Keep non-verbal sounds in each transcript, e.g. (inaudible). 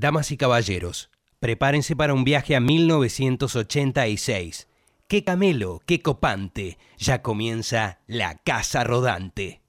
Damas y caballeros, prepárense para un viaje a 1986. ¡Qué camelo, qué copante! Ya comienza la Casa Rodante.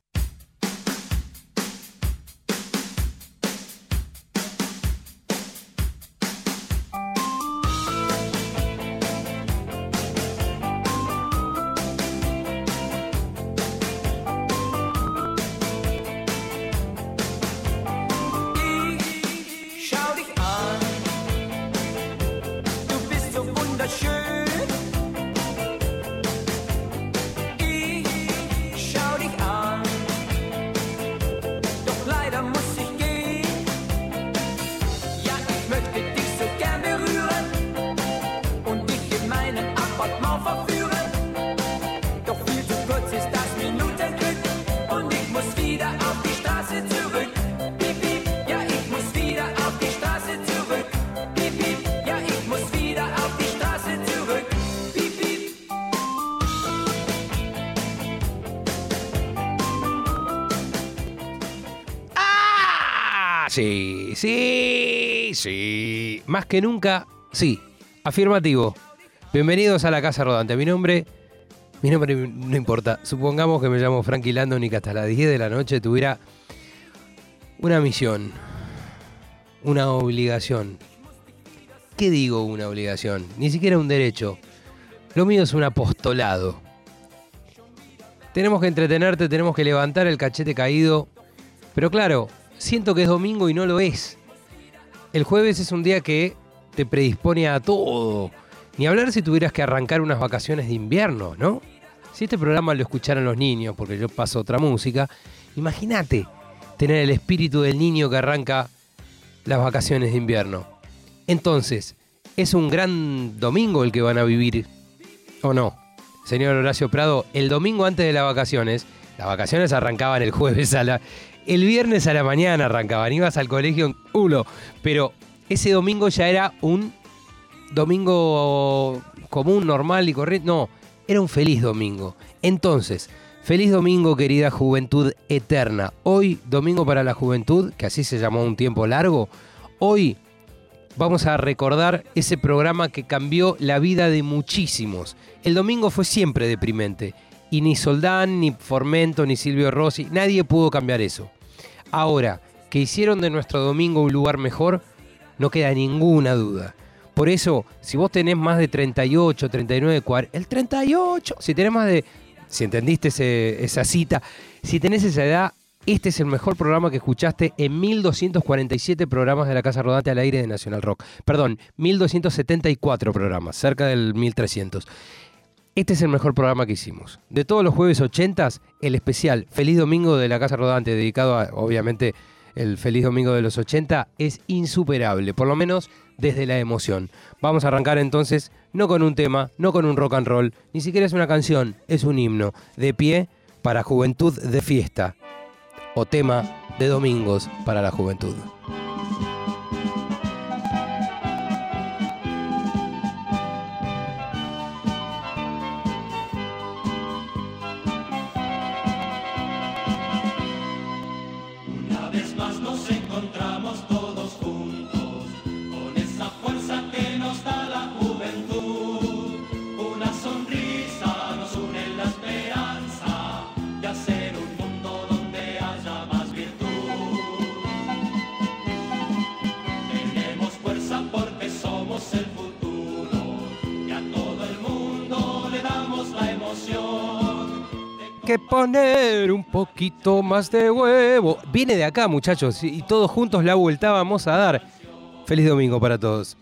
Sí. Más que nunca, sí. Afirmativo. Bienvenidos a la Casa Rodante. Mi nombre, mi nombre no importa. Supongamos que me llamo Frankie Landon y que hasta las 10 de la noche tuviera una misión, una obligación. ¿Qué digo una obligación? Ni siquiera un derecho. Lo mío es un apostolado. Tenemos que entretenerte, tenemos que levantar el cachete caído. Pero claro, siento que es domingo y no lo es. El jueves es un día que te predispone a todo. Ni hablar si tuvieras que arrancar unas vacaciones de invierno, ¿no? Si este programa lo escucharan los niños, porque yo paso otra música, imagínate tener el espíritu del niño que arranca las vacaciones de invierno. Entonces, ¿es un gran domingo el que van a vivir o no? Señor Horacio Prado, el domingo antes de las vacaciones, las vacaciones arrancaban el jueves a la... El viernes a la mañana arrancaban, ibas al colegio en culo, pero ese domingo ya era un domingo común, normal y corriente. No, era un feliz domingo. Entonces, feliz domingo querida juventud eterna. Hoy, domingo para la juventud, que así se llamó un tiempo largo, hoy vamos a recordar ese programa que cambió la vida de muchísimos. El domingo fue siempre deprimente. Y ni Soldán, ni Formento, ni Silvio Rossi, nadie pudo cambiar eso. Ahora, que hicieron de nuestro domingo un lugar mejor, no queda ninguna duda. Por eso, si vos tenés más de 38, 39, 40, el 38, si tenés más de, si entendiste esa cita, si tenés esa edad, este es el mejor programa que escuchaste en 1247 programas de la Casa Rodante al aire de Nacional Rock. Perdón, 1274 programas, cerca del 1300. Este es el mejor programa que hicimos. De todos los jueves 80, el especial Feliz Domingo de la Casa Rodante, dedicado a, obviamente, el Feliz Domingo de los 80, es insuperable, por lo menos desde la emoción. Vamos a arrancar entonces, no con un tema, no con un rock and roll, ni siquiera es una canción, es un himno, de pie para juventud de fiesta, o tema de domingos para la juventud. Que poner un poquito más de huevo. Viene de acá, muchachos, y todos juntos la vuelta vamos a dar. Feliz domingo para todos.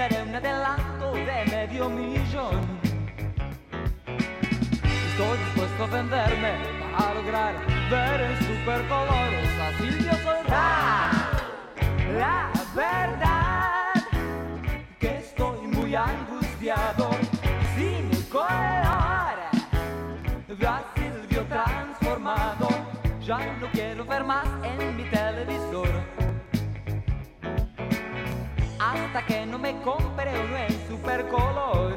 Daré un adelanto de medio millón. Estoy dispuesto a venderme para lograr ver en supercolores a Silvio Soldán. La verdad que estoy muy angustiado sin color. Veo a Silvio transformado. Ya no quiero ver más Que no me compre uno en supercolor.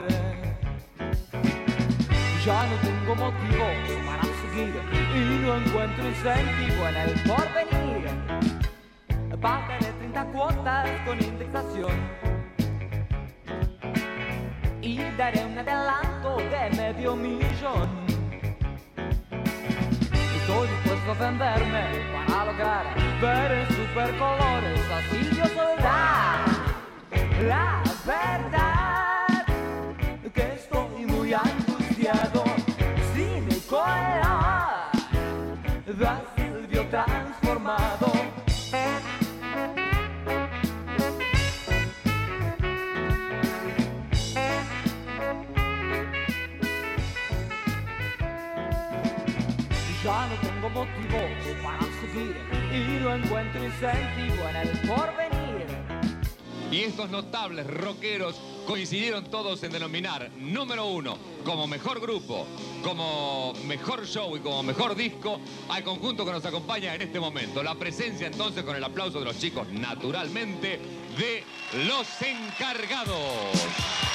Ya no tengo motivos para seguir y no encuentro incentivo en el porvenir. Pagaré 30 cuotas con indexación y daré un adelanto de medio millón. Estoy dispuesto a venderme para lograr ver en supercolores a Silvio Soldán. La verdad que estoy muy angustiado sin el color de a Silvio transformado. Ya no tengo motivos para seguir y no encuentro incentivo en el porvenir. Y estos notables rockeros coincidieron todos en denominar número uno como mejor grupo, como mejor show y como mejor disco al conjunto que nos acompaña en este momento. La presencia entonces con el aplauso de los chicos naturalmente de los encargados.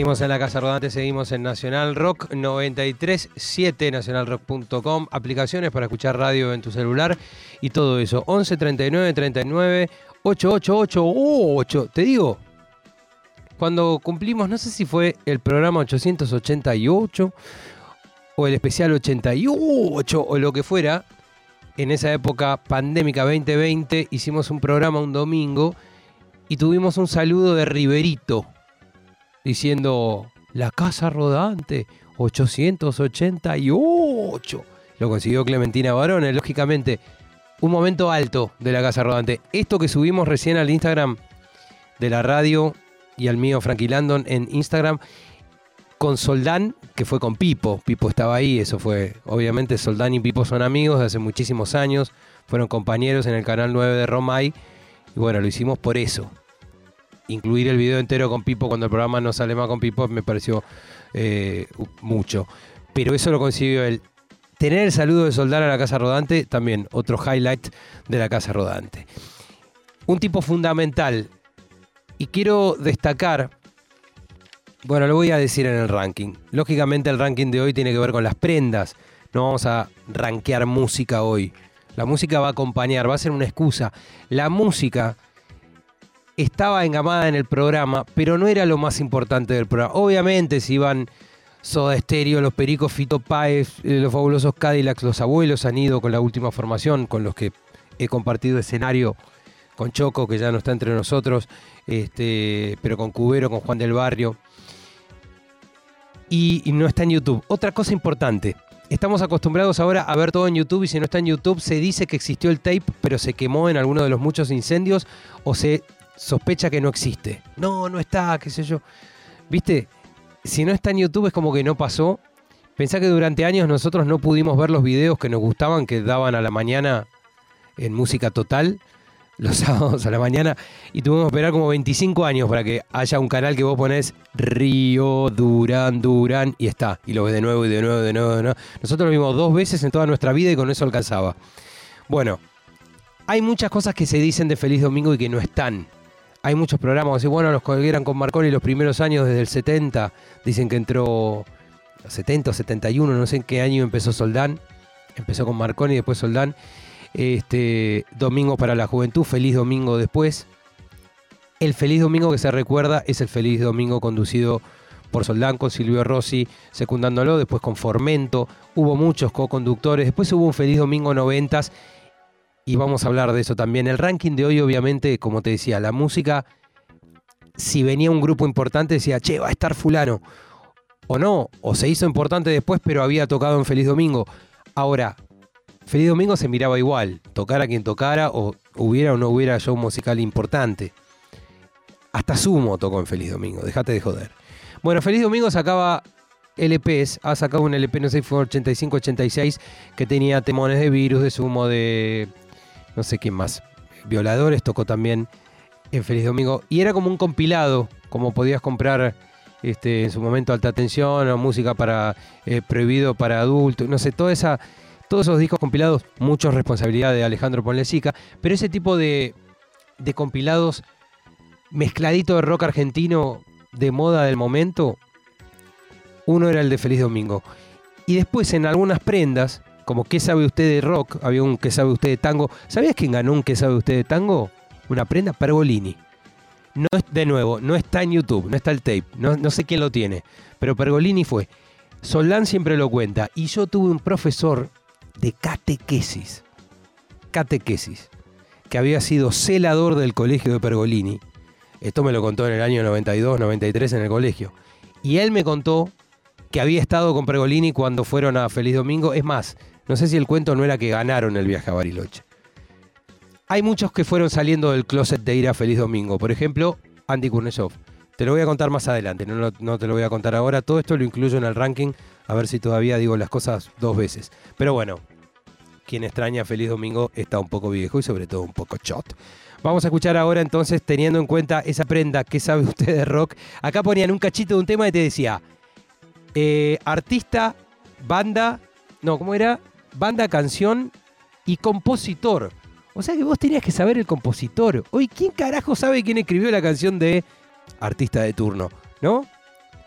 Seguimos en la Casa Rodante, seguimos en Nacional Rock 937, nacionalrock.com, aplicaciones para escuchar radio en tu celular y todo eso. 11 39 39 888 Te digo, cuando cumplimos, no sé si fue el programa 888 o el especial 88 o lo que fuera, en esa época pandémica 2020, hicimos un programa un domingo y tuvimos un saludo de Riverito diciendo la casa rodante 888. Lo consiguió Clementina Barone, lógicamente. Un momento alto de la casa rodante. Esto que subimos recién al Instagram de la radio y al mío Frankie Landon en Instagram con Soldán, que fue con Pipo. Pipo estaba ahí, eso fue. Obviamente Soldán y Pipo son amigos de hace muchísimos años. Fueron compañeros en el canal 9 de Romay. Y bueno, lo hicimos por eso incluir el video entero con Pipo cuando el programa no sale más con Pipo me pareció eh, mucho. Pero eso lo consiguió él. Tener el saludo de Soldar a la Casa Rodante, también otro highlight de la Casa Rodante. Un tipo fundamental. Y quiero destacar, bueno, lo voy a decir en el ranking. Lógicamente el ranking de hoy tiene que ver con las prendas. No vamos a rankear música hoy. La música va a acompañar, va a ser una excusa. La música estaba engamada en el programa, pero no era lo más importante del programa. Obviamente, si iban Soda Stereo, los Pericos, Fito Páez, eh, los fabulosos Cadillacs, los abuelos han ido con la última formación, con los que he compartido escenario con Choco, que ya no está entre nosotros, este, pero con Cubero, con Juan del Barrio. Y, y no está en YouTube. Otra cosa importante. Estamos acostumbrados ahora a ver todo en YouTube y si no está en YouTube se dice que existió el tape, pero se quemó en alguno de los muchos incendios o se sospecha que no existe. No, no está, qué sé yo. ¿Viste? Si no está en YouTube es como que no pasó. Pensá que durante años nosotros no pudimos ver los videos que nos gustaban, que daban a la mañana en música total, (laughs) los sábados a la mañana, y tuvimos que esperar como 25 años para que haya un canal que vos ponés Río, Durán, Durán, y está. Y lo ves de nuevo y de nuevo, de nuevo, de nuevo. Nosotros lo vimos dos veces en toda nuestra vida y con eso alcanzaba. Bueno, hay muchas cosas que se dicen de Feliz Domingo y que no están hay muchos programas, bueno, los que eran con Marconi los primeros años, desde el 70, dicen que entró 70 o 71, no sé en qué año empezó Soldán, empezó con Marconi después Soldán. Este, Domingo para la Juventud, Feliz Domingo después. El Feliz Domingo que se recuerda es el Feliz Domingo conducido por Soldán con Silvio Rossi secundándolo, después con Formento, hubo muchos co-conductores, después hubo un Feliz Domingo 90 y vamos a hablar de eso también. El ranking de hoy, obviamente, como te decía, la música, si venía un grupo importante, decía, che, va a estar fulano. O no, o se hizo importante después, pero había tocado en Feliz Domingo. Ahora, Feliz Domingo se miraba igual, tocara quien tocara, o hubiera o no hubiera show musical importante. Hasta Sumo tocó en Feliz Domingo, déjate de joder. Bueno, Feliz Domingo sacaba LPs, ha sacado un LP, no sé si fue 85-86, que tenía temones de virus, de Sumo, de no sé quién más. Violadores tocó también en Feliz Domingo. Y era como un compilado, como podías comprar este, en su momento alta tensión o música para eh, prohibido para adultos, no sé, toda esa, todos esos discos compilados, muchos responsabilidad de Alejandro Ponlecica, pero ese tipo de, de compilados mezcladito de rock argentino de moda del momento, uno era el de Feliz Domingo. Y después en algunas prendas, como ¿Qué sabe usted de rock? Había un ¿Qué sabe usted de tango? ¿Sabías quién ganó un ¿Qué sabe usted de tango? Una prenda, Pergolini. No de nuevo, no está en YouTube, no está el tape, no, no sé quién lo tiene, pero Pergolini fue. Solán siempre lo cuenta. Y yo tuve un profesor de catequesis, catequesis, que había sido celador del colegio de Pergolini. Esto me lo contó en el año 92, 93 en el colegio. Y él me contó que había estado con Pergolini cuando fueron a Feliz Domingo. Es más, no sé si el cuento no era que ganaron el viaje a Bariloche. Hay muchos que fueron saliendo del closet de ir a Feliz Domingo. Por ejemplo, Andy Kurnesov. Te lo voy a contar más adelante, no, te lo voy a contar ahora. Todo esto lo incluyo en el ranking, a ver si todavía digo las cosas dos veces. Pero bueno, quien extraña Feliz Domingo está un poco viejo y sobre todo un poco shot. Vamos a escuchar ahora entonces, teniendo en cuenta esa prenda que sabe (laughs) usted de rock. Acá ponían un cachito de un tema y te decía, eh, artista, banda, no, ¿cómo era? Banda, canción y compositor. O sea que vos tenías que saber el compositor. Hoy, ¿quién carajo sabe quién escribió la canción de artista de turno? ¿No?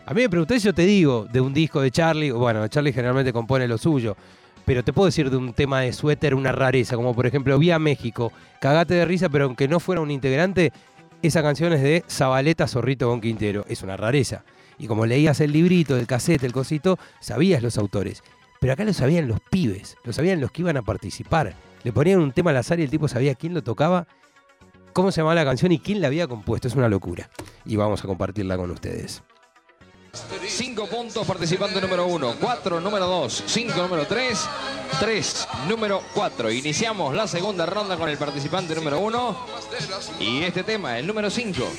A mí me preguntás, yo te digo, de un disco de Charlie, bueno, Charlie generalmente compone lo suyo, pero te puedo decir de un tema de suéter una rareza, como por ejemplo Vía México, Cagate de risa, pero aunque no fuera un integrante, esa canción es de Zabaleta Zorrito con Quintero, es una rareza. Y como leías el librito, el cassette, el cosito, sabías los autores. Pero acá lo sabían los pibes, lo sabían los que iban a participar. Le ponían un tema al azar y el tipo sabía quién lo tocaba, cómo se llamaba la canción y quién la había compuesto. Es una locura. Y vamos a compartirla con ustedes. 5 puntos participante número 1, 4 número 2, 5 número 3, 3 número 4. Iniciamos la segunda ronda con el participante número 1 y este tema, el número 5.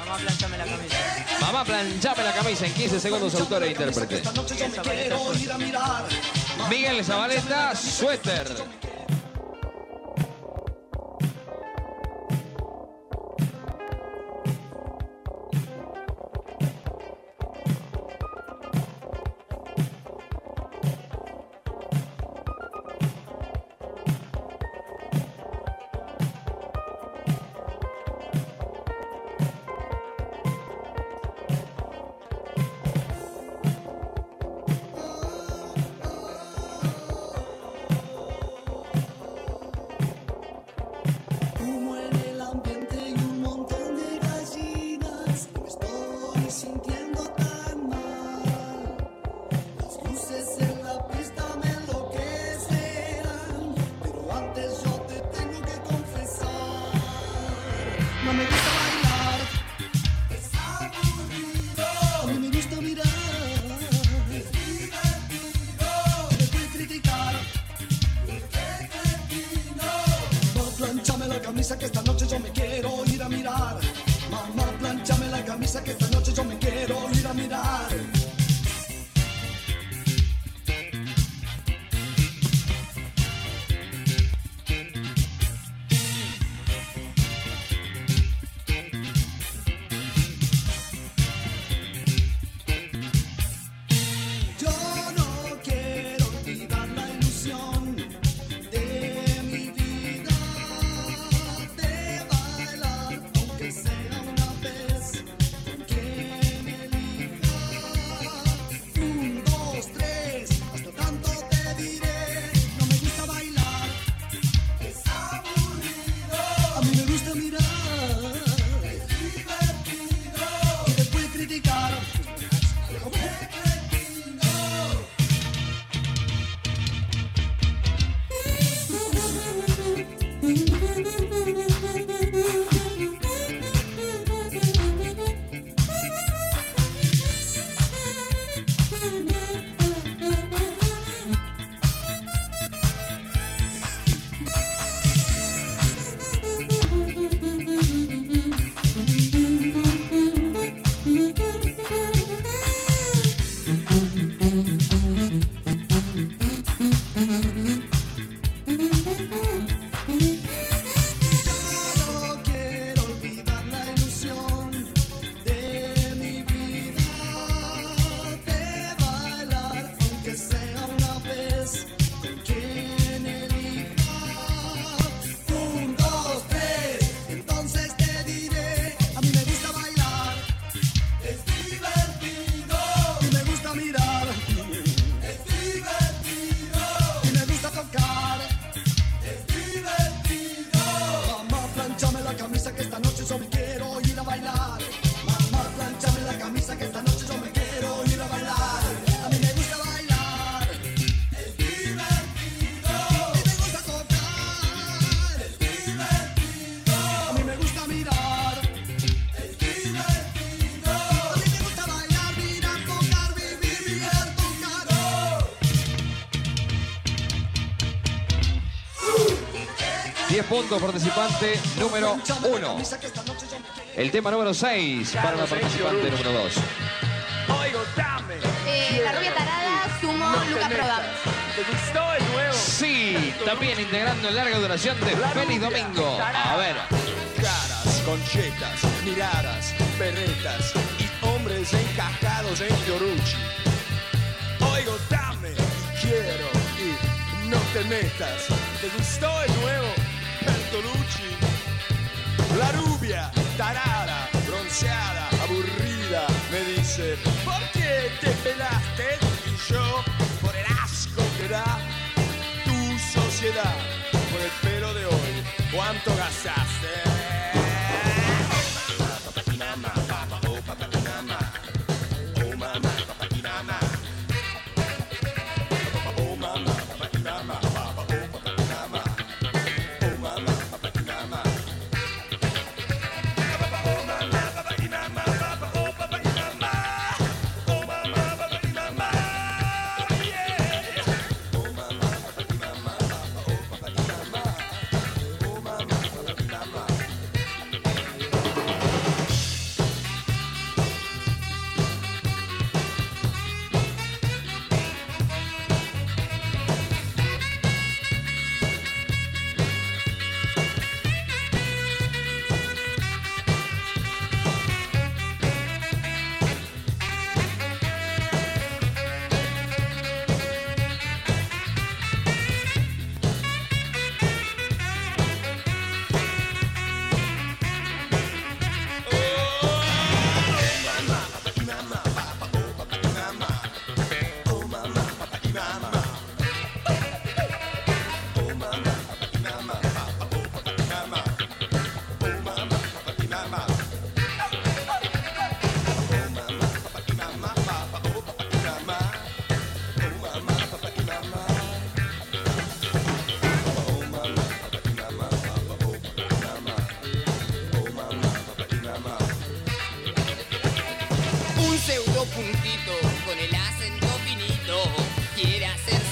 Mamá, planchame la camisa. Mamá, planchame la camisa en 15 segundos, autor e intérprete. Miguel Zabaleta, suéter. Puntos participante número 1. El tema número 6 para la participante número 2. Eh, la rubia tarada, sumo, Luca Prodan. Sí, también integrando en larga duración de Feliz Domingo. A ver. Caras, conchetas, miradas, berretas y hombres encajados en Fiorucci. Oigo, dame, quiero y no te metas. ¿Te gustó el nuevo Bertolucci? La rubia, tarada, bronceada,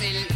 quiere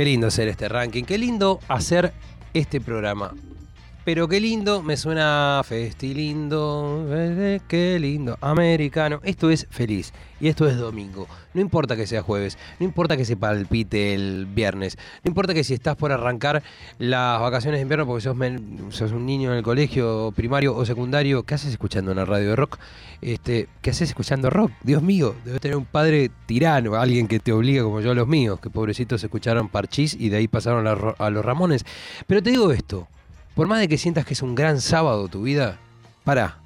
Qué lindo hacer este ranking, qué lindo hacer este programa. Pero qué lindo, me suena festi lindo, eh, qué lindo, americano. Esto es feliz y esto es domingo. No importa que sea jueves, no importa que se palpite el viernes, no importa que si estás por arrancar las vacaciones de invierno porque sos, un niño en el colegio primario o secundario, ¿qué haces escuchando una radio de rock? Este, ¿Qué haces escuchando rock? Dios mío, debes tener un padre tirano, alguien que te obliga como yo a los míos, que pobrecitos escucharon Parchís y de ahí pasaron a, Ro- a los Ramones. Pero te digo esto, por más de que sientas que es un gran sábado tu vida, pará,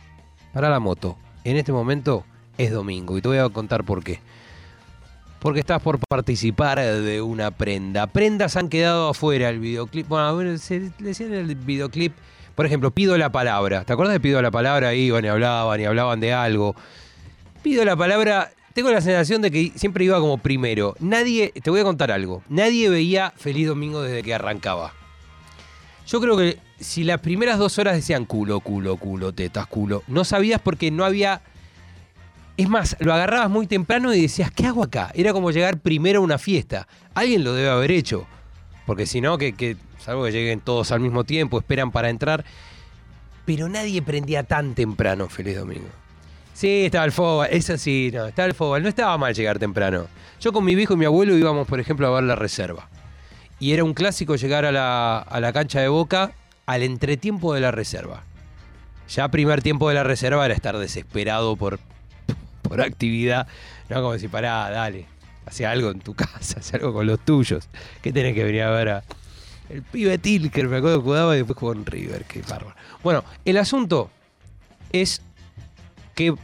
pará la moto. En este momento es domingo y te voy a contar por qué. Porque estás por participar de una prenda. Prendas han quedado afuera el videoclip. Bueno, se decía en el videoclip, por ejemplo, pido la palabra. ¿Te acuerdas de pido la palabra? Iban y hablaban y hablaban de algo. Pido la palabra. Tengo la sensación de que siempre iba como primero. Nadie, te voy a contar algo. Nadie veía Feliz Domingo desde que arrancaba. Yo creo que si las primeras dos horas decían culo, culo, culo, tetas, culo, no sabías porque no había. Es más, lo agarrabas muy temprano y decías, ¿qué hago acá? Era como llegar primero a una fiesta. Alguien lo debe haber hecho. Porque si no, que, que salvo que lleguen todos al mismo tiempo, esperan para entrar. Pero nadie prendía tan temprano Feliz Domingo. Sí, estaba el fútbol, eso sí, no, estaba el fútbol. No estaba mal llegar temprano. Yo con mi viejo y mi abuelo íbamos, por ejemplo, a ver la reserva. Y era un clásico llegar a la, a la cancha de Boca al entretiempo de la reserva. Ya primer tiempo de la reserva era estar desesperado por, por actividad. No como decir, pará, dale, hacé algo en tu casa, hacé algo con los tuyos. ¿Qué tenés que venir a ver a, el pibe Tilker, me acuerdo que jugaba y después jugó en River, qué bárbaro. Bueno, el asunto es que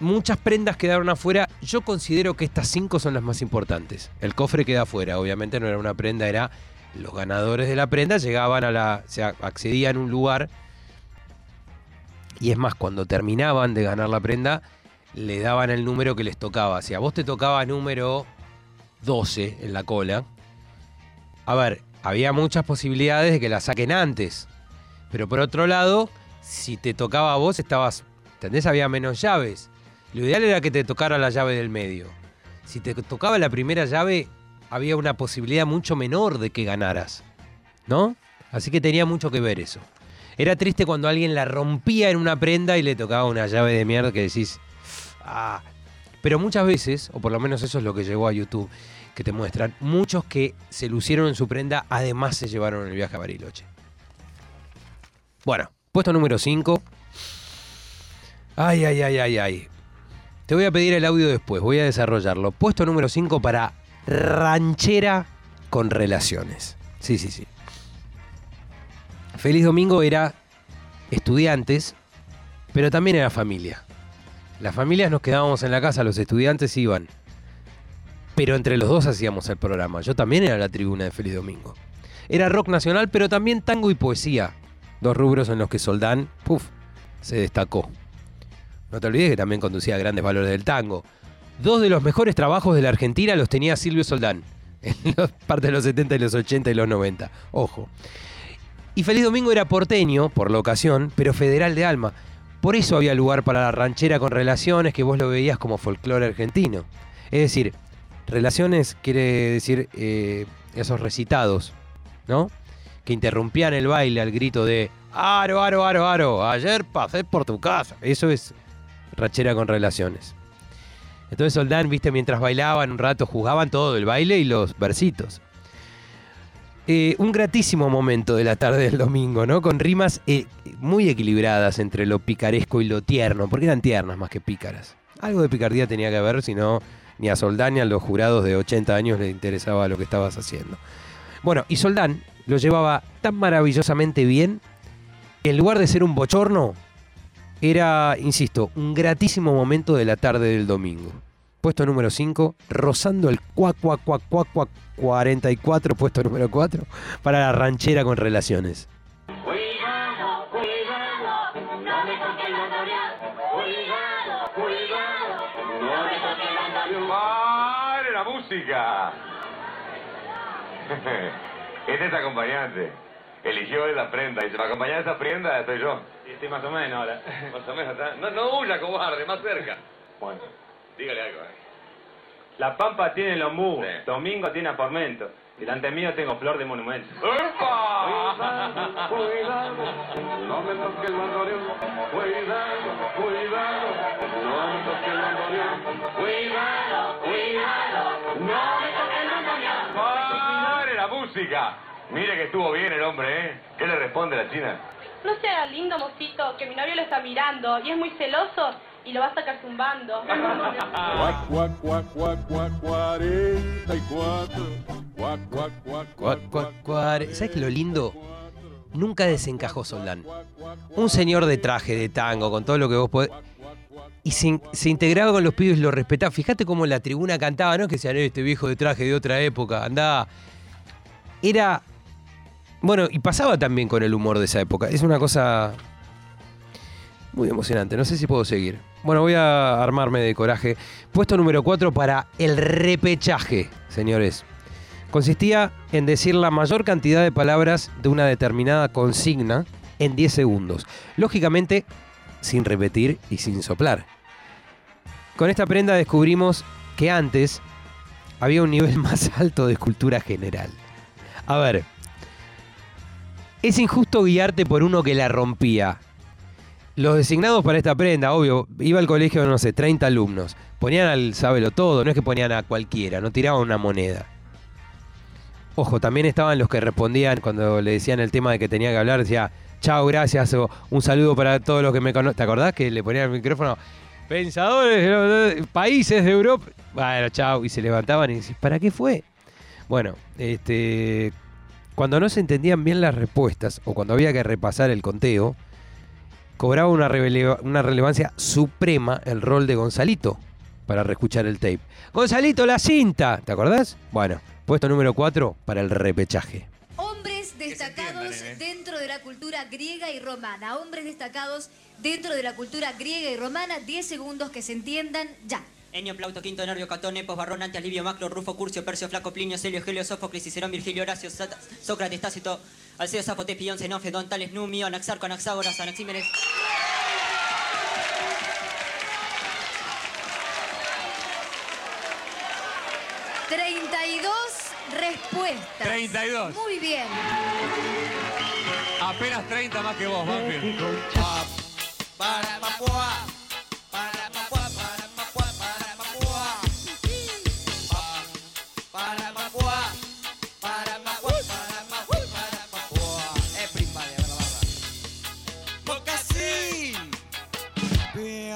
muchas prendas quedaron afuera. Yo considero que estas cinco son las más importantes. El cofre queda afuera, obviamente no era una prenda, era los ganadores de la prenda llegaban a la, se accedían a un lugar y es más, cuando terminaban de ganar la prenda, le daban el número que les tocaba. Si a vos te tocaba número 12 en la cola, a ver, había muchas posibilidades de que la saquen antes. Pero por otro lado, si te tocaba a vos, estabas, ¿entendés? Había menos llaves. Lo ideal era que te tocara la llave del medio. Si te tocaba la primera llave, había una posibilidad mucho menor de que ganaras. ¿No? Así que tenía mucho que ver eso. Era triste cuando alguien la rompía en una prenda y le tocaba una llave de mierda que decís, ah. Pero muchas veces, o por lo menos eso es lo que llegó a YouTube, que te muestran, muchos que se lucieron en su prenda, además se llevaron el viaje a Bariloche. Bueno, puesto número 5. Ay, ay, ay, ay, ay. Te voy a pedir el audio después, voy a desarrollarlo. Puesto número 5 para ranchera con relaciones. Sí, sí, sí. Feliz Domingo era estudiantes, pero también era familia. Las familias nos quedábamos en la casa, los estudiantes iban. Pero entre los dos hacíamos el programa. Yo también era la tribuna de Feliz Domingo. Era rock nacional, pero también tango y poesía. Dos rubros en los que Soldán, puf, se destacó. No te olvides que también conducía grandes valores del tango. Dos de los mejores trabajos de la Argentina los tenía Silvio Soldán. (laughs) En los, parte de los 70 y los 80 y los 90. Ojo. Y Feliz Domingo era porteño, por la ocasión, pero federal de alma. Por eso había lugar para la ranchera con relaciones que vos lo veías como folclore argentino. Es decir, relaciones quiere decir eh, esos recitados, ¿no? Que interrumpían el baile al grito de Aro, aro, aro, aro, ayer pasé por tu casa. Eso es ranchera con relaciones. Entonces Soldán, viste, mientras bailaban un rato, jugaban todo, el baile y los versitos. Eh, un gratísimo momento de la tarde del domingo, ¿no? Con rimas eh, muy equilibradas entre lo picaresco y lo tierno, porque eran tiernas más que pícaras. Algo de picardía tenía que haber, si no, ni a Soldán ni a los jurados de 80 años les interesaba lo que estabas haciendo. Bueno, y Soldán lo llevaba tan maravillosamente bien que en lugar de ser un bochorno, era, insisto, un gratísimo momento de la tarde del domingo. Puesto número 5, rozando el cuac, cuac, cuac, cuac, cuac, 44, puesto número 4, para la ranchera con relaciones. Cuidado, cuidado, no me toques la Dorian. Cuidado, cuidado, no me toques la Dorian. ¡Pare la música! Este (laughs) es acompañante. Eligió él la prenda. Y se me acompaña esa prenda, estoy yo. Y estoy más o menos ahora. (laughs) Más o menos, ¿está? No, no huya, cobarde, más cerca. Bueno. Dígale algo, eh. La Pampa tiene lombú, Sí. Domingo tiene apormento. Delante mío tengo flor de monumento. ¡Upa! Cuidado, no me toques la Dorian. Cuidado, cuidado, no me toques la Dorian. Cuidado, cuidado, no me toques la Dorian. ¡Pare la música! Mire que estuvo bien el hombre, ¿eh? ¿Qué le responde la china? No sea lindo, mocito, que mi novio lo está mirando y es muy celoso y lo va a sacar zumbando. (laughs) Cuac, cuac, cuac, cuac, cuac, 44. Cuac, cuac, cuac, Cuac, cuac, cuar. ¿Sabes qué lo lindo? Nunca desencajó Soldán. Un señor de traje, de tango, con todo lo que vos podés. Y se, in- se integraba con los pibes y lo respetaba. Fíjate cómo la tribuna cantaba, ¿no? Que decían, este viejo de traje de otra época, andaba. Era. Bueno, y pasaba también con el humor de esa época. Es una cosa muy emocionante. No sé si puedo seguir. Bueno, voy a armarme de coraje. Puesto número 4 para el repechaje, señores. Consistía en decir la mayor cantidad de palabras de una determinada consigna en 10 segundos. Lógicamente, sin repetir y sin soplar. Con esta prenda descubrimos que antes había un nivel (laughs) más alto de cultura general. A ver, es injusto guiarte por uno que la rompía. Los designados para esta prenda, obvio, iba al colegio, no sé, 30 alumnos. Ponían al sábelo todo, no es que ponían a cualquiera, no tiraban una moneda. Ojo, también estaban los que respondían cuando le decían el tema de que tenía que hablar, decía, chao, gracias, o un saludo para todos los que me conocen. ¿Te acordás que le ponían el micrófono? Pensadores de los países de Europa. Bueno, chao, y se levantaban y decís, ¿para qué fue? Bueno, este, cuando no se entendían bien las respuestas o cuando había que repasar el conteo, cobraba una, relevancia suprema el rol de Gonzalito para reescuchar el tape. Gonzalito, la cinta, ¿te acordás? Bueno, puesto número 4 para el repechaje. Hombres destacados dentro de la cultura griega y romana. Hombres destacados dentro de la cultura griega y romana. 10 segundos que se entiendan ya. Enio, Plauto, Quinto, Nervio, Catón, Epos, Barrón, Antes, Livio, Macro, Rufo, Curcio, Percio, Flaco, Plinio, Celio, Helio, Sófocles, Cicerón, Virgilio, Horacio, Sócrates, Tácito, Alceo, Zapote, Pion, Zenón, Fedón, Tales, Numio, Anaxarco, Anaxágoras, Anaxímenes. ¡32 respuestas! 32. Muy bien. Apenas 30 más que vos, Banfield. Para Papua,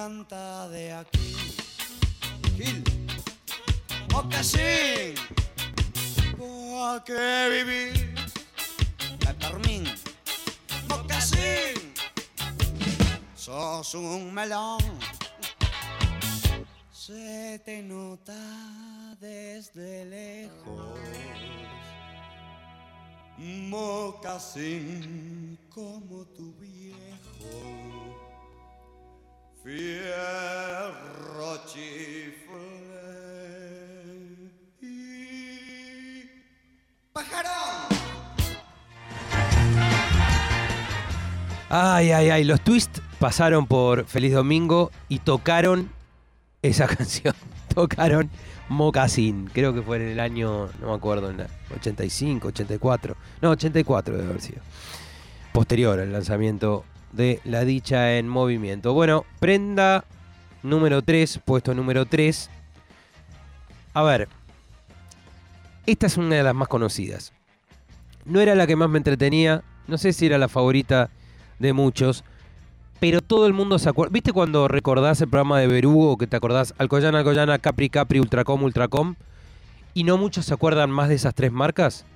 Pianta de aquí. Gil. Mocasín. ¿Por qué vivir? Peppermint. Mocasín. Sos un melón. Se te nota desde lejos. Mocasín como tu viejo. Fierro chifle. Y. Ay, ay, ay, los twists pasaron por Feliz Domingo y tocaron esa (laughs) canción. Tocaron Mocasín. Creo que fue en el año, no me acuerdo, en la 85, 84. No, 84 debe haber sido. Posterior al lanzamiento de La Dicha en Movimiento. Bueno, prenda número 3, puesto número 3. A ver, esta es una de las más conocidas. No era la que más me entretenía, no sé si era la favorita de muchos, pero todo el mundo se acuerda. ¿Viste cuando recordás el programa de Berugo, que te acordás Alcoyana, Alcoyana, Capri, Capri, Ultracom, Ultracom? Y no muchos se acuerdan más de esas tres marcas.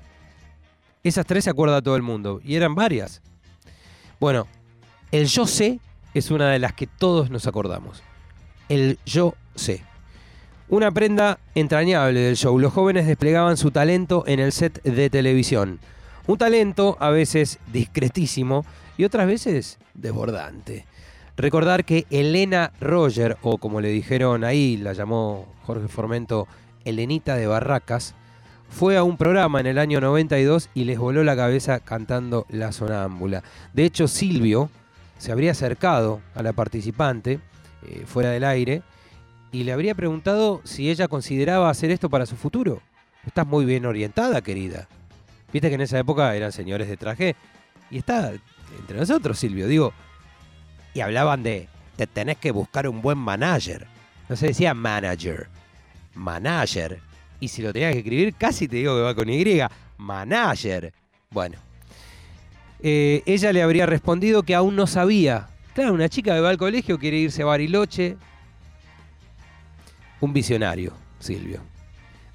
Esas tres se acuerda todo el mundo, y eran varias. Bueno, el yo sé es una de las que todos nos acordamos. El yo sé. Una prenda entrañable del show. Los jóvenes desplegaban su talento en el set de televisión. Un talento a veces discretísimo y otras veces desbordante. Recordar que Elena Roger, o como le dijeron ahí, la llamó Jorge Formento, Elenita de Barracas, fue a un programa en el año 92 y les voló la cabeza cantando La Sonámbula. De hecho, Silvio se habría acercado a la participante eh, fuera del aire y le habría preguntado si ella consideraba hacer esto para su futuro. Estás muy bien orientada, querida. Viste que en esa época eran señores de traje y está entre nosotros, Silvio. Digo, y hablaban de, te tenés que buscar un buen manager. No se decía manager, manager. Y si lo tenías que escribir, casi te digo que va con Y, manager. Bueno, Eh, ella le habría respondido que aún no sabía. Claro, una chica que va al colegio quiere irse a Bariloche. Un visionario, Silvio.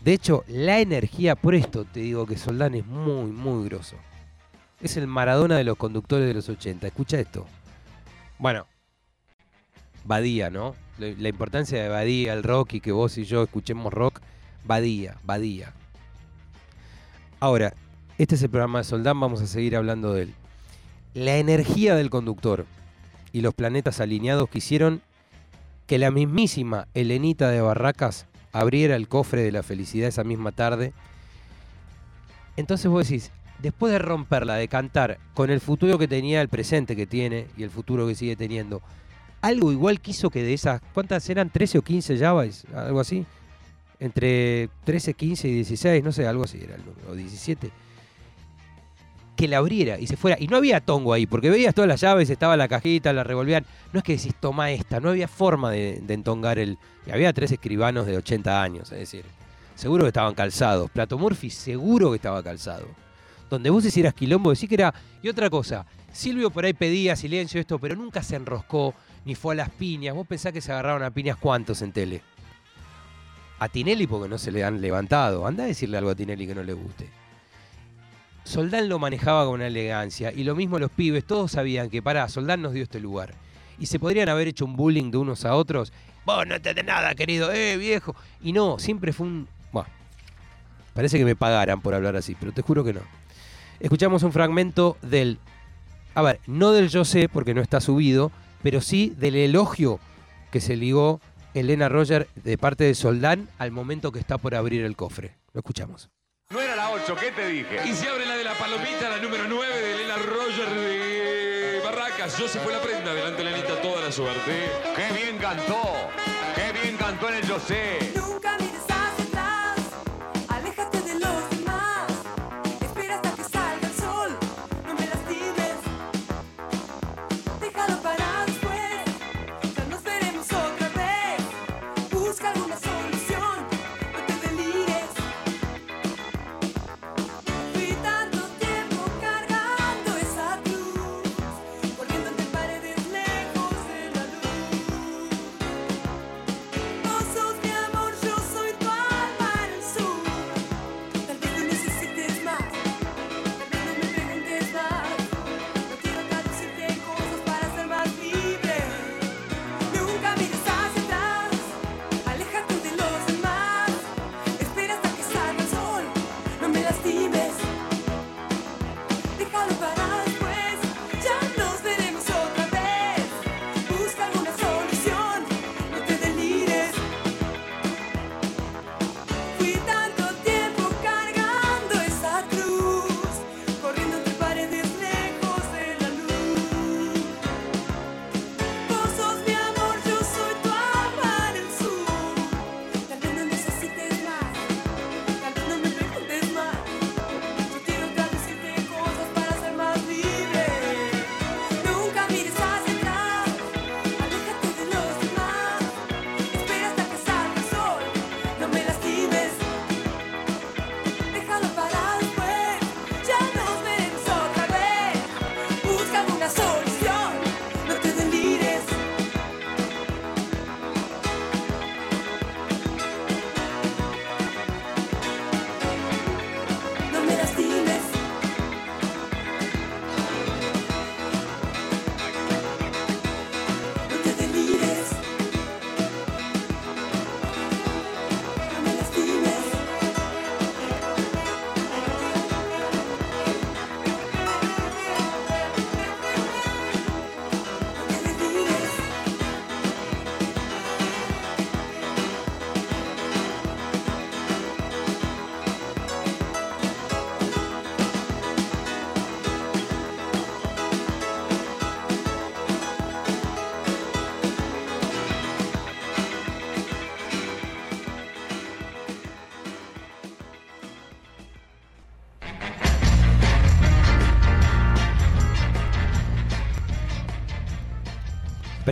De hecho, la energía, por esto te digo que Soldán es muy, muy grosso. Es el Maradona de los conductores de los 80. Escucha esto. Bueno, Badía, ¿no? La, importancia de Badía, el rock y que vos y yo escuchemos rock. Badía, Badía. Ahora, este es el programa de Soldán, vamos a seguir hablando de él. La energía del conductor y los planetas alineados que hicieron que la mismísima Elenita de Barracas abriera el cofre de la felicidad esa misma tarde. Entonces vos decís, después de romperla, de cantar con el futuro que tenía, el presente que tiene y el futuro que sigue teniendo, algo igual quiso que de esas, ¿cuántas eran? ¿13 o 15 Javas? Algo así. Entre 13, 15 y 16, no sé, algo así era el número, o 17. Que la abriera y se fuera. Y no había tongo ahí, porque veías todas las llaves, estaba la cajita, la revolvían. No es que decís, toma esta, no había forma de, entongar el. Y había tres escribanos de 80 años, es decir, seguro que estaban calzados. Plato Murphy seguro que estaba calzado. Donde vos hicieras quilombo, decís que era. Y otra cosa, Silvio por ahí pedía silencio, esto, pero nunca se enroscó, ni fue a las piñas. Vos pensás que se agarraron a piñas cuántos en tele. A Tinelli porque no se le han levantado. Anda a decirle algo a Tinelli que no le guste. Soldán lo manejaba con una elegancia y lo mismo los pibes, todos sabían que pará, Soldán nos dio este lugar. Y se podrían haber hecho un bullying de unos a otros. Vos no entendés nada, querido, eh, viejo. Y no, siempre fue un. Bueno, parece que me pagaran por hablar así, pero te juro que no. Escuchamos un fragmento del. A ver, no del yo sé, porque no está subido, pero sí del elogio que se ligó Elena Roger de parte de Soldán al momento que está por abrir el cofre. Lo escuchamos. No era la 8, ¿qué te dije? Y se abre la palomita, la número 9 de Elena Roger de Barracas. Yo se fue la prenda, adelante Lenita, toda la suerte. ¡Qué bien cantó! ¡Qué bien cantó en el yo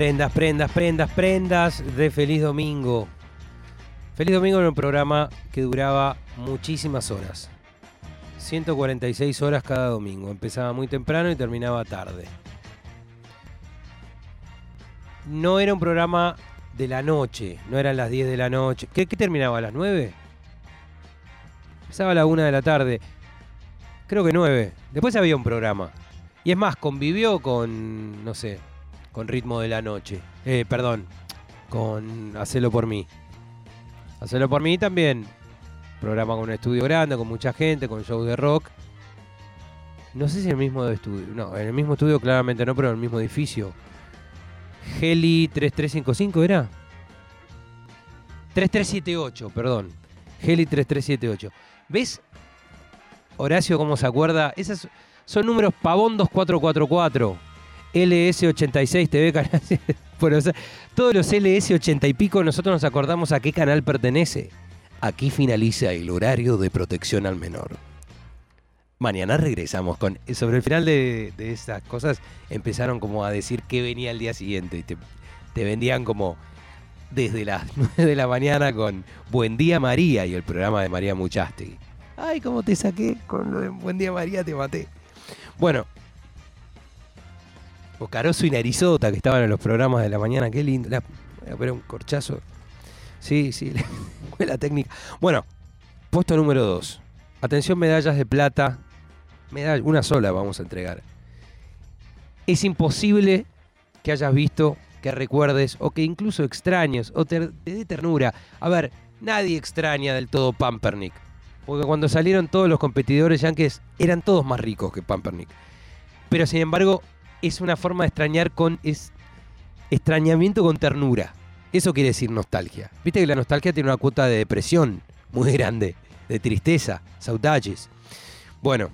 Prendas, prendas, prendas, prendas de Feliz Domingo. Feliz Domingo era un programa que duraba muchísimas horas. 146 horas cada domingo. Empezaba muy temprano y terminaba tarde. No era un programa de la noche, no eran las 10 de la noche. ¿Qué, terminaba a las 9? Empezaba a la 1 de la tarde. Creo que 9. Después había un programa. Y es más, convivió con, no sé, con Ritmo de la Noche. Eh, perdón, con Hacelo por mí. Hacelo por mí también. Programa con un estudio grande, con mucha gente, con show de rock. No sé si en el mismo estudio. No, en el mismo estudio claramente no, pero en el mismo edificio. Heli 3355 era. 3378, perdón. Heli 3378. ¿Ves, Horacio, cómo se acuerda? Esos son números Pavón 2444. LS86 TV (laughs) Canal. Bueno, o sea, todos los LS80 y pico nosotros nos acordamos a qué canal pertenece. Aquí finaliza el horario de protección al menor. Mañana regresamos con. Sobre el final de, de estas cosas empezaron como a decir qué venía el día siguiente. Te, vendían como desde las (laughs) 9 de la mañana con Buen Día María y el programa de María Muchastegui. Ay, cómo te saqué con lo de Buen Día María, te maté. Bueno, o Caroso y Narizota, que estaban en los programas de la mañana, qué lindo. La, poner un corchazo. Sí, sí, fue (laughs) la técnica. Bueno, puesto número 2. Atención, medallas de plata. Medalla, una sola vamos a entregar. Es imposible que hayas visto, que recuerdes o que incluso extrañes o te, te dé ternura. A ver, nadie extraña del todo Pampernick. Porque cuando salieron todos los competidores yankees eran todos más ricos que Pampernick. Pero sin embargo, es una forma de extrañar con. Es extrañamiento con ternura. Eso quiere decir nostalgia. Viste que la nostalgia tiene una cuota de depresión muy (laughs) grande, de tristeza, saudades. Bueno,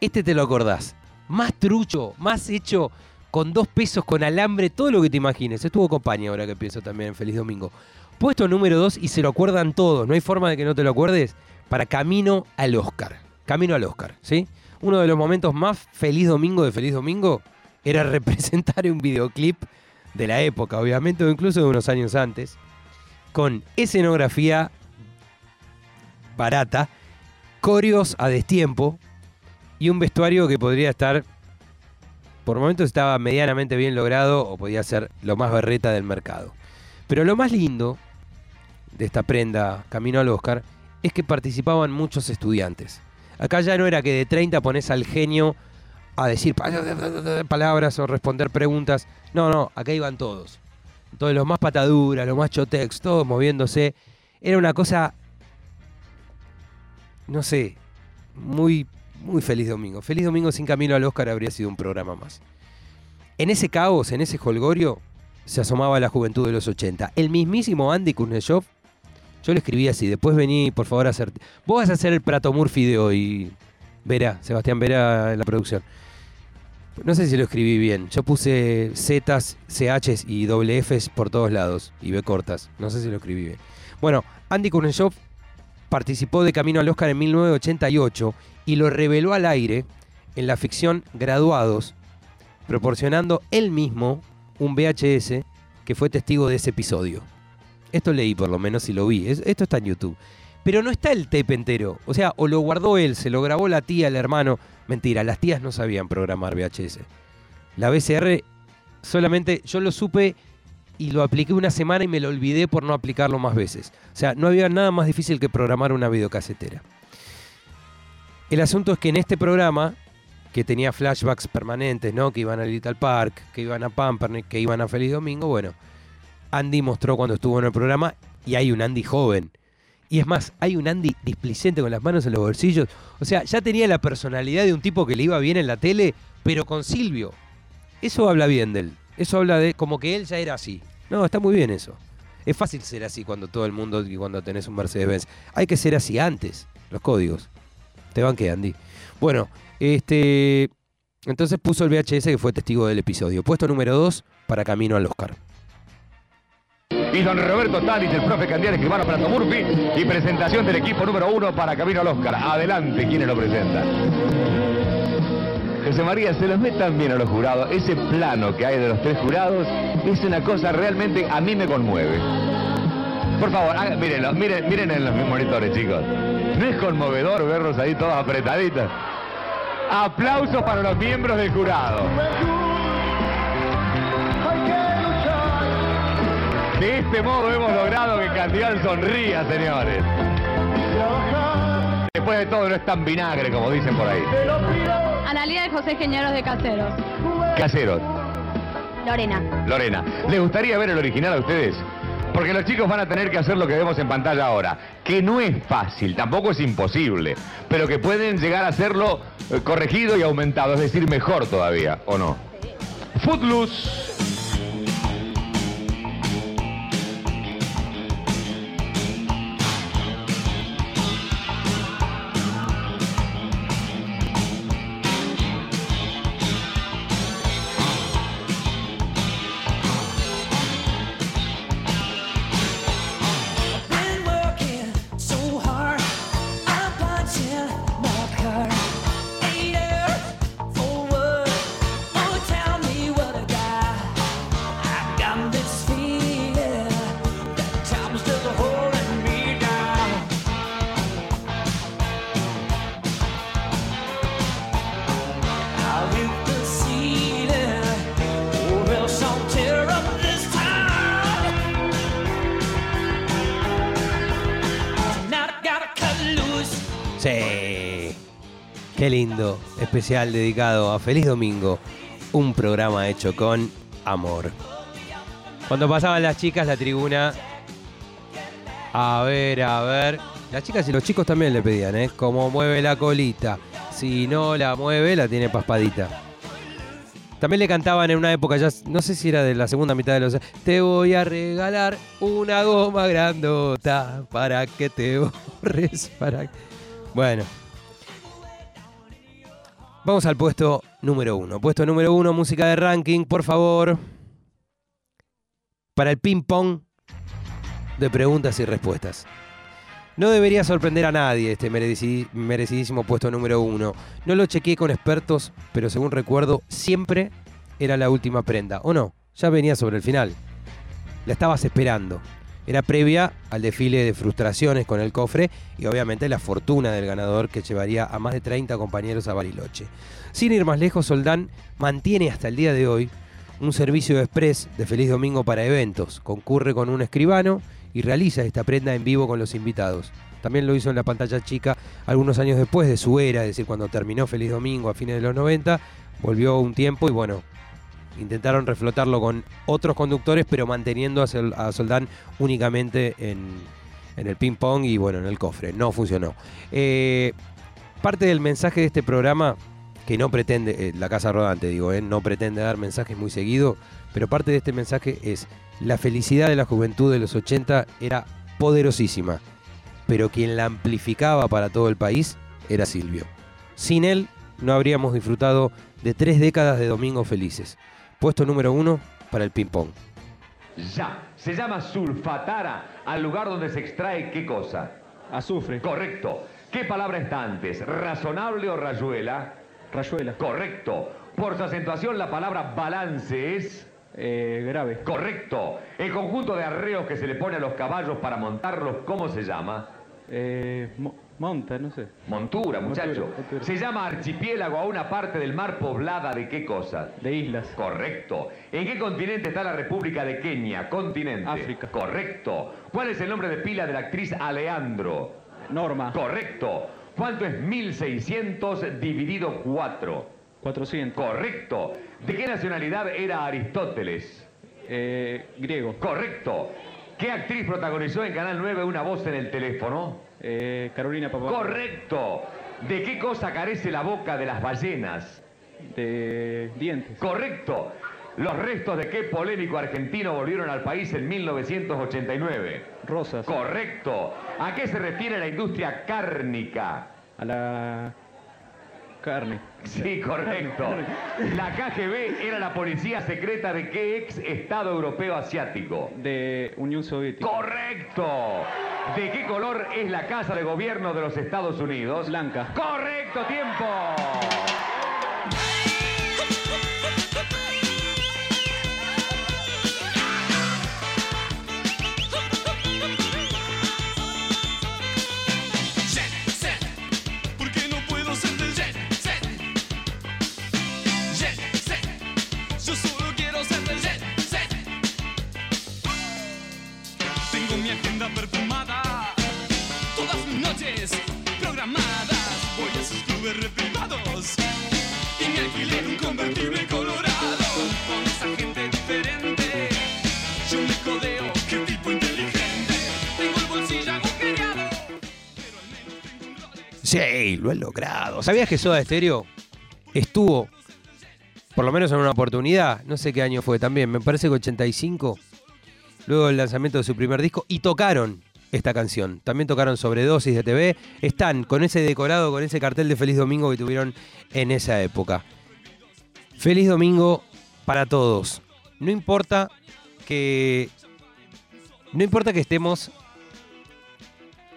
este te lo acordás. Más trucho, más hecho con dos pesos, con alambre, todo lo que te imagines. Estuvo compañía ahora que pienso también en Feliz Domingo. Puesto número dos y se lo acuerdan todos. No hay forma de que no te lo acuerdes. Para Camino al Oscar. Camino al Oscar, ¿sí? Uno de los momentos más Feliz Domingo de Feliz Domingo era (laughs) representar un videoclip de la época, obviamente, o incluso de unos años antes, con escenografía barata, coreos a destiempo y un vestuario que podría estar, por momentos estaba medianamente bien logrado o podía ser lo más berreta del mercado. Pero lo más lindo de esta prenda Camino al Oscar es que participaban muchos estudiantes. Acá ya no era que de 30 pones al genio a decir pa- palabras o responder preguntas. No, no, acá iban todos. Todos los más pataduras, los más chotex, todos moviéndose. Era una cosa, no sé, muy, muy feliz domingo. Feliz domingo sin camino al Oscar habría sido un programa más. En ese caos, en ese holgorio, se asomaba la juventud de los 80. El mismísimo Andy Kuznetsov, yo le escribí así, después vení, por favor, a hacer... Vos vas a hacer el Prato Murphy de hoy, Verá, Sebastián Verá en la producción. No sé si lo escribí bien. Yo puse Zetas, CHs y doble Fs por todos lados y B cortas. No sé si lo escribí bien. Bueno, Andy Kuznetsov participó de Camino al Oscar en 1988 y lo reveló al aire en la ficción Graduados, proporcionando él mismo un VHS que fue testigo de ese episodio. Esto leí por lo menos y lo vi. Es- Esto está en YouTube. Pero no está el tape entero. O sea, o lo guardó él, se lo grabó la tía, el hermano. Mentira, las tías no sabían programar VHS. La VCR solamente yo lo supe y lo apliqué una semana y me lo olvidé por no aplicarlo más veces. O sea, no había nada más difícil que programar una videocasetera. El asunto es que en este programa, que tenía flashbacks permanentes, ¿no? Que iban a Little Park, que iban a Pampernick, que iban a Feliz Domingo, bueno, Andy mostró cuando estuvo en el programa y hay un Andy joven. Y es más, hay un Andy displicente con las manos en los bolsillos. O sea, ya tenía la personalidad de un tipo que le iba bien en la tele, pero con Silvio. Eso habla bien de él. Eso habla de como que él ya era así. No, está muy bien eso. Es fácil ser así cuando todo el mundo y cuando tenés un Mercedes-Benz. Hay que ser así antes, los códigos. Te banqué, Andy. Bueno, este. Entonces puso el VHS que fue testigo del episodio. Puesto número 2 para Camino al Oscar. Y don Roberto Talis, el profe Candial Escribano Prato Murphy y presentación del equipo número uno para Camino al Oscar. Adelante, ¿quiénes lo presentan? José María, se los ve tan bien a los jurados. Ese plano que hay de los tres jurados es una cosa realmente a mí me conmueve. Por favor, haga- mírenlo, miren, miren en los monitores, chicos. ¿No es conmovedor verlos ahí todos apretaditos? Aplausos para los miembros del jurado. De este modo hemos logrado que Candial sonría, señores. Después de todo no es tan vinagre como dicen por ahí. Analía de José Ingenieros de Caseros. Caseros, Lorena. Lorena, ¿les gustaría ver el original a ustedes? Porque los chicos van a tener que hacer lo que vemos en pantalla ahora, que no es fácil, tampoco es imposible, pero que pueden llegar a hacerlo eh, corregido y aumentado, es decir, mejor todavía, ¿o no? Footloose. Qué lindo. Especial dedicado a Feliz Domingo. un programa hecho con amor. Cuando pasaban las chicas, la tribuna. A ver, a ver. Las chicas y los chicos también le pedían, ¿eh? Como mueve la colita. Si no la mueve, la tiene paspadita. También le cantaban en una época, ya no sé si era de la segunda mitad de los. Te voy a regalar una goma grandota para que te (laughs) borres. Para... Bueno. Vamos al puesto número uno. Puesto número uno, música de ranking, por favor. Para el ping-pong de preguntas y respuestas. No debería sorprender a nadie este mereci- merecidísimo puesto número uno. No lo chequeé con expertos, pero según recuerdo, siempre era la última prenda. ¿O no? Ya venía sobre el final. La estabas esperando. Era previa al desfile de frustraciones con el cofre y obviamente la fortuna del ganador que llevaría a más de 30 compañeros a Bariloche. Sin ir más lejos, Soldán mantiene hasta el día de hoy un servicio express de Feliz Domingo para eventos. Concurre con un escribano y realiza esta prenda en vivo con los invitados. También lo hizo en la pantalla chica algunos años después de su era, es decir, cuando terminó Feliz Domingo a fines de los 90, volvió un tiempo y bueno, intentaron reflotarlo con otros conductores, pero manteniendo a, Sol- a Soldán únicamente en, en el ping-pong y bueno, en el cofre. No funcionó. Eh, parte del mensaje de este programa, que no pretende, eh, la Casa Rodante digo, eh, no pretende dar mensajes muy seguido, pero parte de este mensaje es la felicidad de la juventud de los 80 era poderosísima, pero quien la amplificaba para todo el país era Silvio. Sin él no habríamos disfrutado de tres décadas de domingos felices. Puesto número uno para el ping-pong. Ya. Se llama sulfatara al lugar donde se extrae qué cosa. Azufre. Correcto. ¿Qué palabra está antes? ¿Razonable o rayuela? Rayuela. Correcto. Por su acentuación, la palabra balance es. Eh, grave. Correcto. El conjunto de arreos que se le pone a los caballos para montarlos, ¿cómo se llama? Eh, mo- monta, no sé. Montura, muchacho. Montura, montura. Se llama archipiélago a una parte del mar poblada de qué cosa? De islas. Correcto. ¿En qué continente está la República de Kenia? Continente. África. Correcto. ¿Cuál es el nombre de pila de la actriz Aleandro? Norma. Correcto. ¿Cuánto es 1600 dividido 4? 400. Correcto. ¿De qué nacionalidad era Aristóteles? Eh, griego. Correcto. ¿Qué actriz protagonizó en Canal 9 Una voz en el teléfono? Eh, Carolina Papá. Correcto. ¿De qué cosa carece la boca de las ballenas? De dientes. Correcto. ¿Los restos de qué polémico argentino volvieron al país en 1989? Rosas. Correcto. ¿A qué se refiere la industria cárnica? A la carne. Sí, correcto. La KGB era la policía secreta de qué ex Estado europeo asiático. De Unión Soviética. Correcto. ¿De qué color es la Casa de Gobierno de los Estados Unidos? Blanca. Correcto, tiempo. Lo he logrado. ¿Sabías que Soda Stereo estuvo, por lo menos en una oportunidad, no sé qué año fue también, me parece que 85, luego del lanzamiento de su primer disco, y tocaron esta canción. También tocaron Sobredosis de TV. Están con ese decorado, con ese cartel de Feliz Domingo que tuvieron en esa época. Feliz Domingo para todos. No importa que. No importa que estemos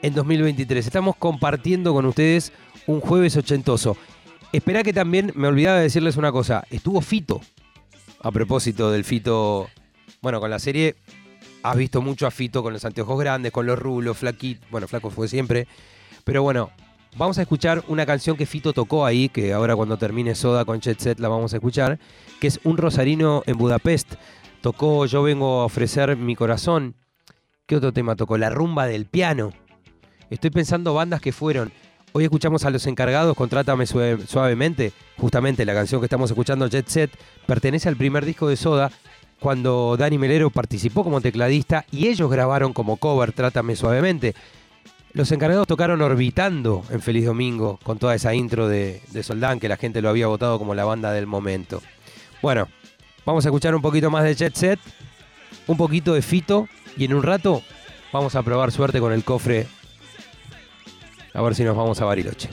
en 2023. Estamos compartiendo con ustedes un jueves ochentoso. Esperá que también, me olvidaba de decirles una cosa, estuvo Fito. A propósito del Fito, bueno, con la serie has visto mucho a Fito con los anteojos grandes, con los rulos, flaquito, bueno, flaco fue siempre. Pero bueno, vamos a escuchar una canción que Fito tocó ahí, que ahora cuando termine Soda con Jet Set la vamos a escuchar, que es Un Rosarino en Budapest. Tocó Yo vengo a ofrecer mi corazón. ¿Qué otro tema tocó? La rumba del piano. Estoy pensando bandas que fueron Hoy escuchamos a los encargados, Contrátame Suave- Suavemente. Justamente la canción que estamos escuchando, Jet Set, pertenece al primer disco de Soda, cuando Dani Melero participó como tecladista y ellos grabaron como cover Trátame Suavemente. Los encargados tocaron Orbitando en Feliz Domingo, con toda esa intro de, de Soldán, que la gente lo había votado como la banda del momento. Bueno, vamos a escuchar un poquito más de Jet Set, un poquito de Fito, y en un rato vamos a probar suerte con el cofre. A ver si nos vamos a Bariloche.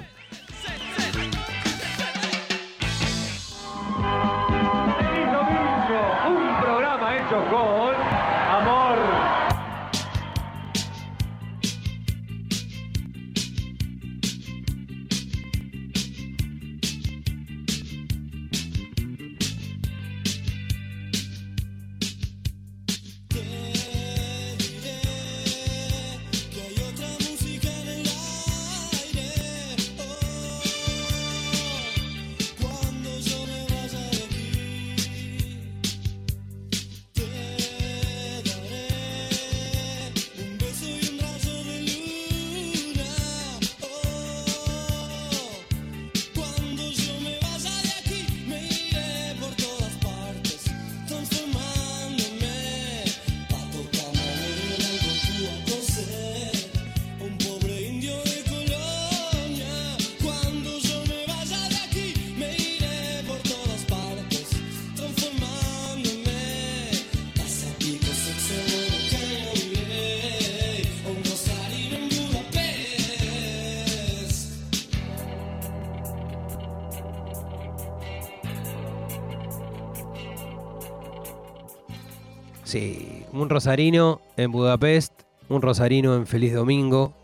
Un rosarino en Budapest, un rosarino en Feliz Domingo,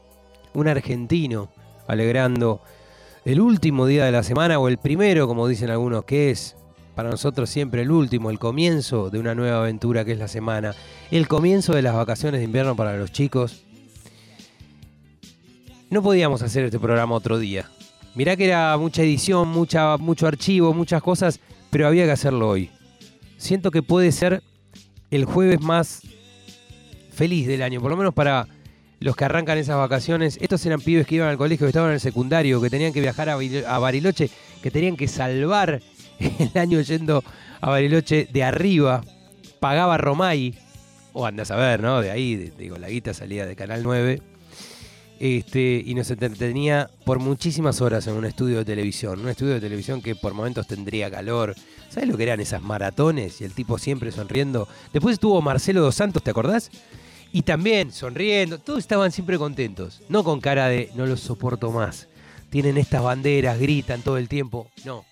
un argentino alegrando el último día de la semana o el primero, como dicen algunos, que es para nosotros siempre el último, el comienzo de una nueva aventura que es la semana, el comienzo de las vacaciones de invierno para los chicos. No podíamos hacer este programa otro día. Mirá que era mucha edición, mucha, mucho archivo, muchas cosas, pero había que hacerlo hoy. Siento que puede ser el jueves más feliz del año, por lo menos para los que arrancan esas vacaciones. Estos eran pibes que iban al colegio, que estaban en el secundario, que tenían que viajar a Bariloche, que tenían que salvar (laughs) el año yendo a Bariloche de arriba. Pagaba Romay, o andas a ver, ¿no? De ahí, digo, la guita salía de Canal 9. Este, y nos entretenía por muchísimas horas en un estudio de televisión. Un estudio de televisión que por momentos tendría calor. ¿Sabes lo que eran esas maratones? Y el tipo siempre sonriendo. Después estuvo Marcelo dos Santos, ¿te acordás? Y también sonriendo. Todos estaban siempre contentos. No con cara de no los soporto más. Tienen estas banderas, gritan todo el tiempo. No.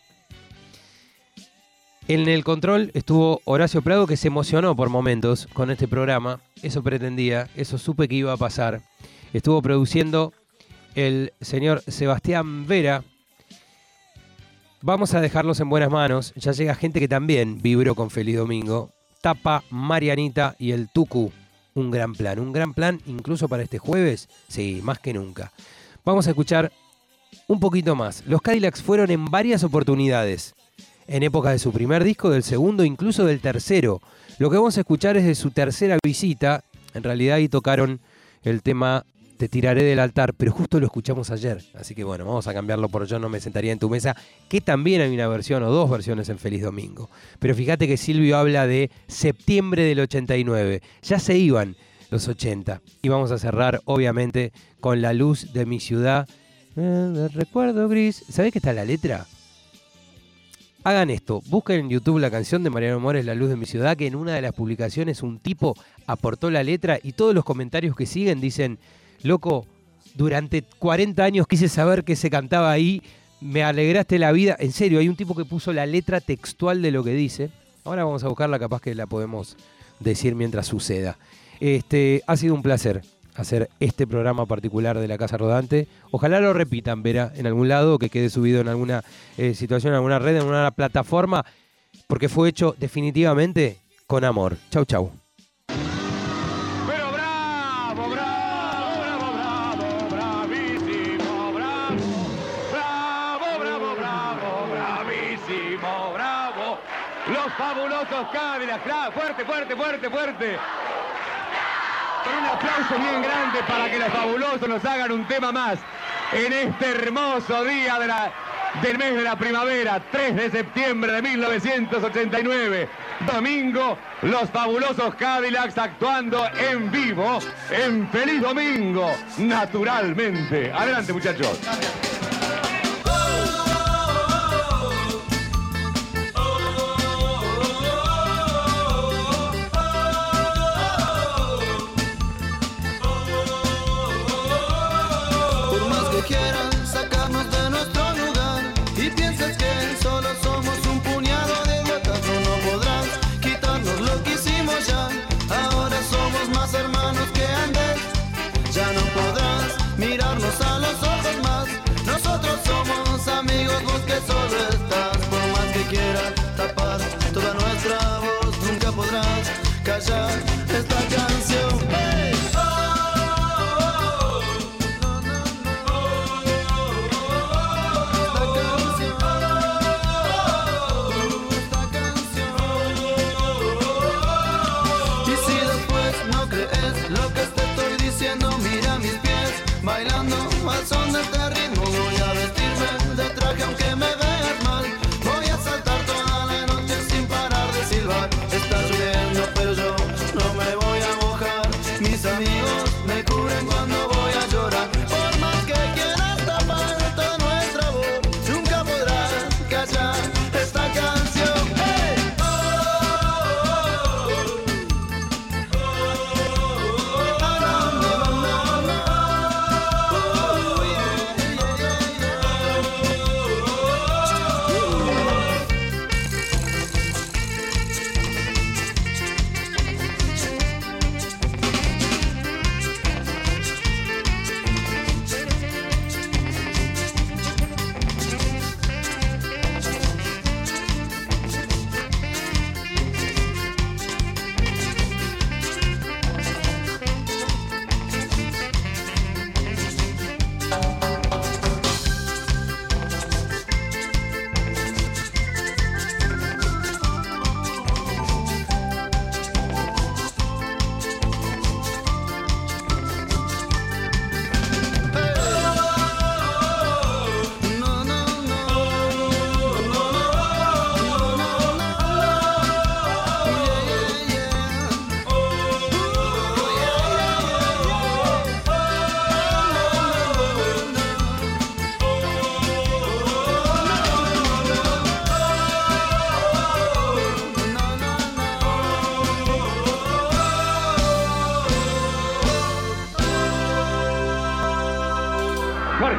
En el control estuvo Horacio Prado que se emocionó por momentos con este programa. Eso pretendía, eso supe que iba a pasar. Estuvo produciendo el señor Sebastián Vera. Vamos a dejarlos en buenas manos. Ya llega gente que también vibró con Feliz Domingo. Tapa, Marianita y el Tucu. Un gran plan, un gran plan incluso para este jueves. Sí, más que nunca. Vamos a escuchar un poquito más. Los Cadillacs fueron en varias oportunidades. En época de su primer disco, del segundo, incluso del tercero. Lo que vamos a escuchar es de su tercera visita. En realidad ahí tocaron el tema Te tiraré del altar, pero justo lo escuchamos ayer. Así que bueno, vamos a cambiarlo por Yo no me sentaría en tu mesa, que también hay una versión o dos versiones en Feliz Domingo. Pero fíjate que Silvio habla de septiembre del 89. Ya se iban los 80. Y vamos a cerrar, obviamente, con la luz de mi ciudad. Eh, recuerdo gris. ¿Sabés qué está la letra? Hagan esto, busquen en YouTube la canción de Mariano Mores, La Luz de mi Ciudad, que en una de las publicaciones un tipo aportó la letra y todos los comentarios que siguen dicen, loco, durante 40 años quise saber qué se cantaba ahí, me alegraste la vida. En serio, hay un tipo que puso la letra textual de lo que dice. Ahora vamos a buscarla, capaz que la podemos decir mientras suceda. Este, ha sido un placer hacer este programa particular de la Casa Rodante. Ojalá lo repitan, Vera, en algún lado, que quede subido en alguna eh, situación, en alguna red, en alguna plataforma, porque fue hecho definitivamente con amor. Chau, chau. Cadillacs, bravo, fuerte, fuerte, fuerte, fuerte. Con un aplauso bien grande para que los fabulosos nos hagan un tema más. en este hermoso día de la- del mes de la primavera, 3 de septiembre de 1989. Domingo, los fabulosos Cadillacs actuando en vivo en Feliz Domingo, naturalmente. Adelante, muchachos.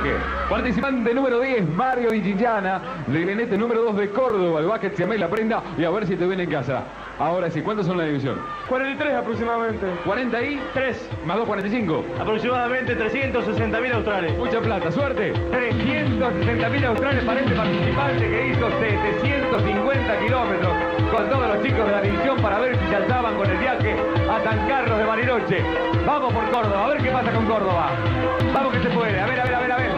Jorge, participante número 10, Mario Vichichana, Levenete número 2 de Córdoba, el básquet se la prenda y a ver si te ven en casa. Ahora sí, ¿cuántos son la división? 43 aproximadamente. 40 y 3 más 2, 45. Aproximadamente 360 mil australes. Mucha plata, suerte. 360 mil australes para este participante que hizo 750 kilómetros con todos los chicos de la división para ver si se alzaban con el viaje a San Carlos de Bariloche. Vamos por Córdoba, a ver qué pasa con Córdoba. Vamos que se puede. A ver, a ver, a ver, a ver.